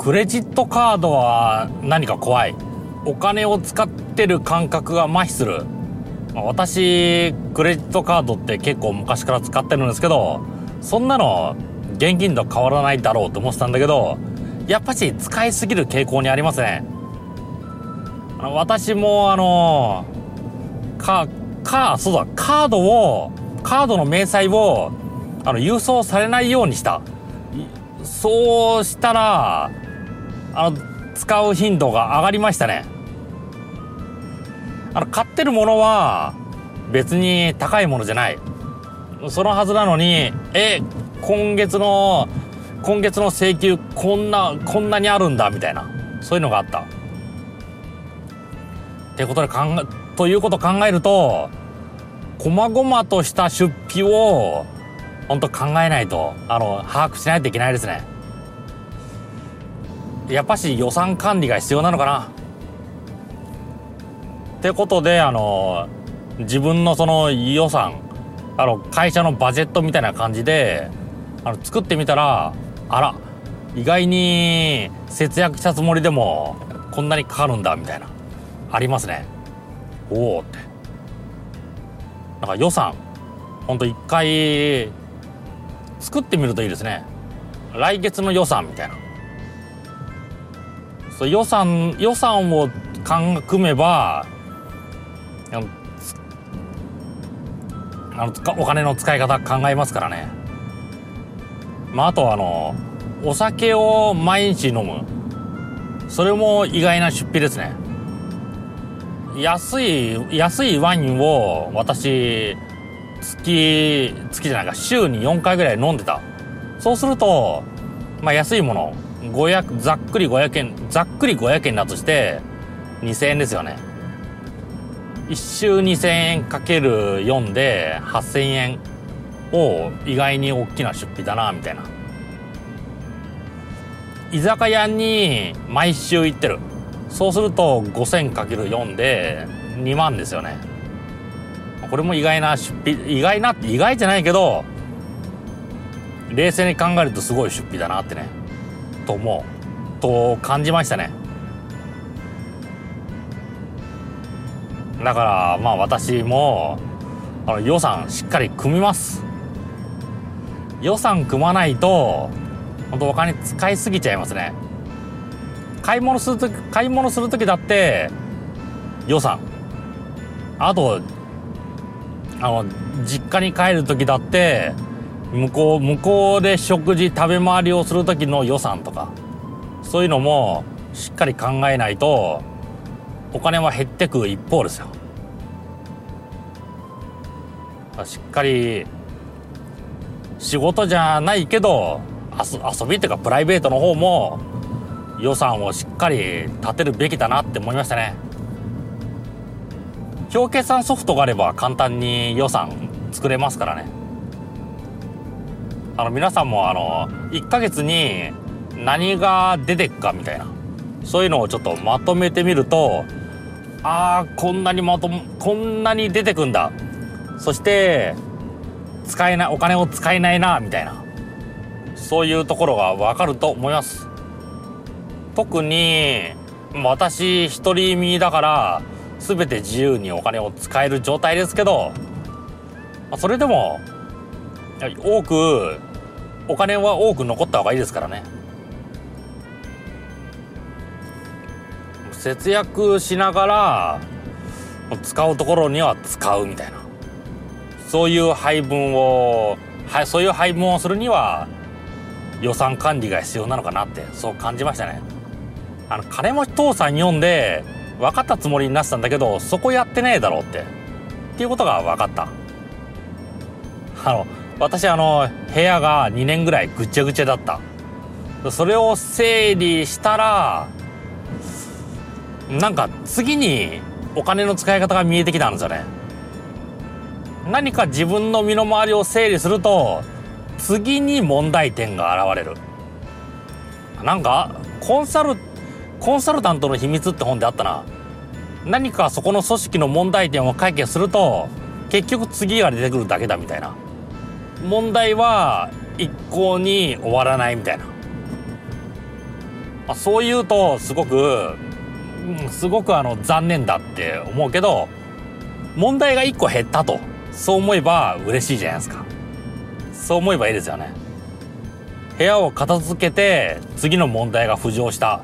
クレジットカードは何か怖い。お金を使ってる感覚が麻痺する。私クレジットカードって結構昔から使ってるんですけどそんなの現金と変わらないだろうと思ってたんだけどやっぱし使いすぎる傾向にありますね。私もあのかかそうだカードをカードの明細をあの郵送されないようにした。そうしたらあの使う頻度が上がりましたね。あの買ってるものは別に高いものじゃない。そのはずなのにえ今月の今月の請求こんなこんなにあるんだみたいな。そういうのがあった。ってことで考えということを考えると細々とした出費を本当考えないとあの把握しないといけないですね。やっぱし予算管理が必要なのかな。ってことであの自分のその予算あの会社のバジェットみたいな感じであの作ってみたらあら意外に節約したつもりでもこんなにかかるんだみたいなありますね。おおって。なんか予算ほんと一回作ってみるといいですね。来月の予算みたいな。そ予算予算を組めばあのお金の使い方考えますからね。まああとあのお酒を毎日飲む。それも意外な出費ですね。安い安いワインを私月月じゃないか週に4回ぐらい飲んでた。そうするとまあ安いもの500ざっくり500円ざっくり500円だとして2000円ですよね。1週2000円かける4で8000円を意外に大きな出費だなみたいな。居酒屋に毎週行ってる。そうすると 5000×4 で2万ですよね。これも意外な出費意外なって意外じゃないけど冷静に考えるとすごい出費だなってね。と思う。と感じましたね。だからまあ私もあの予算しっかり組みます。予算組まないと本当お金使いすぎちゃいますね。買い物すると買い物する時だって予算。あとあの実家に帰る時だって向こう向こうで食事食べ回りをする時の予算とかそういうのもしっかり考えないとお金は減ってく一方ですよ。しっかり仕事じゃないけど遊びっていうかプライベートの方も予算をしっかり立てるべきだなって思いましたね。表計算ソフトがあれば簡単に予算作れますからね。あの皆さんもあの1ヶ月に何が出てくかみたいなそういうのをちょっとまとめてみるとああこんなにまとこんなに出てくんだ。そして使えないお金を使えないなみたいなそういうところが分かると思います。特に私独り身だから全て自由にお金を使える状態ですけどそれでも多くお金は多く残った方がいいですからね。節約しながら使うところには使うみたいな。そういう配分をはいそういう配分をするには予算管理が必要なのかなってそう感じましたね。あの金持ち父さん読んで分かったつもりになってたんだけどそこやってねえだろうって。っていうことが分かった。あの私あの部屋が2年ぐらいぐちゃぐちゃだった。それを整理したらなんか次にお金の使い方が見えてきたんですよね。何か自分の身の回りを整理すると次に問題点が現れる。なんかコンサルコンサルタントの秘密って本であったな。何かそこの組織の問題点を解決すると結局次が出てくるだけだみたいな。問題は一向に終わらないみたいな。まあ、そう言うとすごく、うん、すごくあの残念だって思うけど問題が1個減ったと。そう思えば嬉しいじゃないですか。そう思えばいいですよね。部屋を片付けて次の問題が浮上した。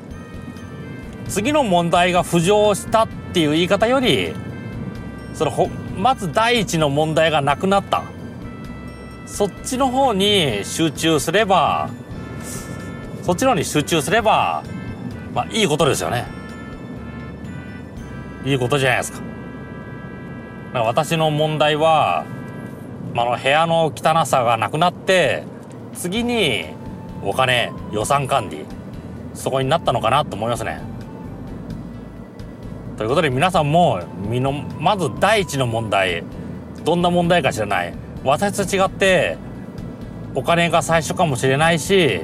次の問題が浮上したっていう言い方よりそのまず第一の問題がなくなった。そっちの方に集中すればそっちの方に集中すればまあいいことですよね。いいことじゃないですか。か私の問題は、まあ、の部屋の汚さがなくなって次にお金予算管理そこになったのかなと思いますね。ということで皆さんもみのまず第一の問題どんな問題か知らない。私と違ってお金が最初かもしれないし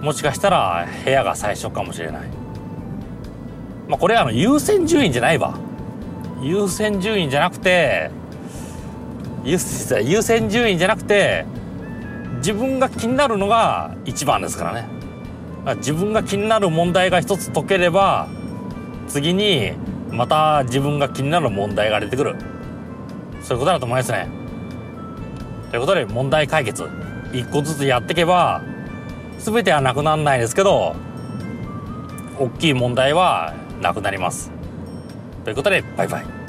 もしかしたら部屋が最初かもしれない。まあこれはあの優先順位じゃないわ。優先順位じゃなくて優先順位じゃなくて自分が気になるのが一番ですからね。自分が気になる問題が一つ解ければ次にまた自分が気になる問題が出てくる。そういうことだと思いますね。ということで問題解決。一個ずつやっていけば全てはなくならないですけど大きい問題はなくなります。ということでバイバイ。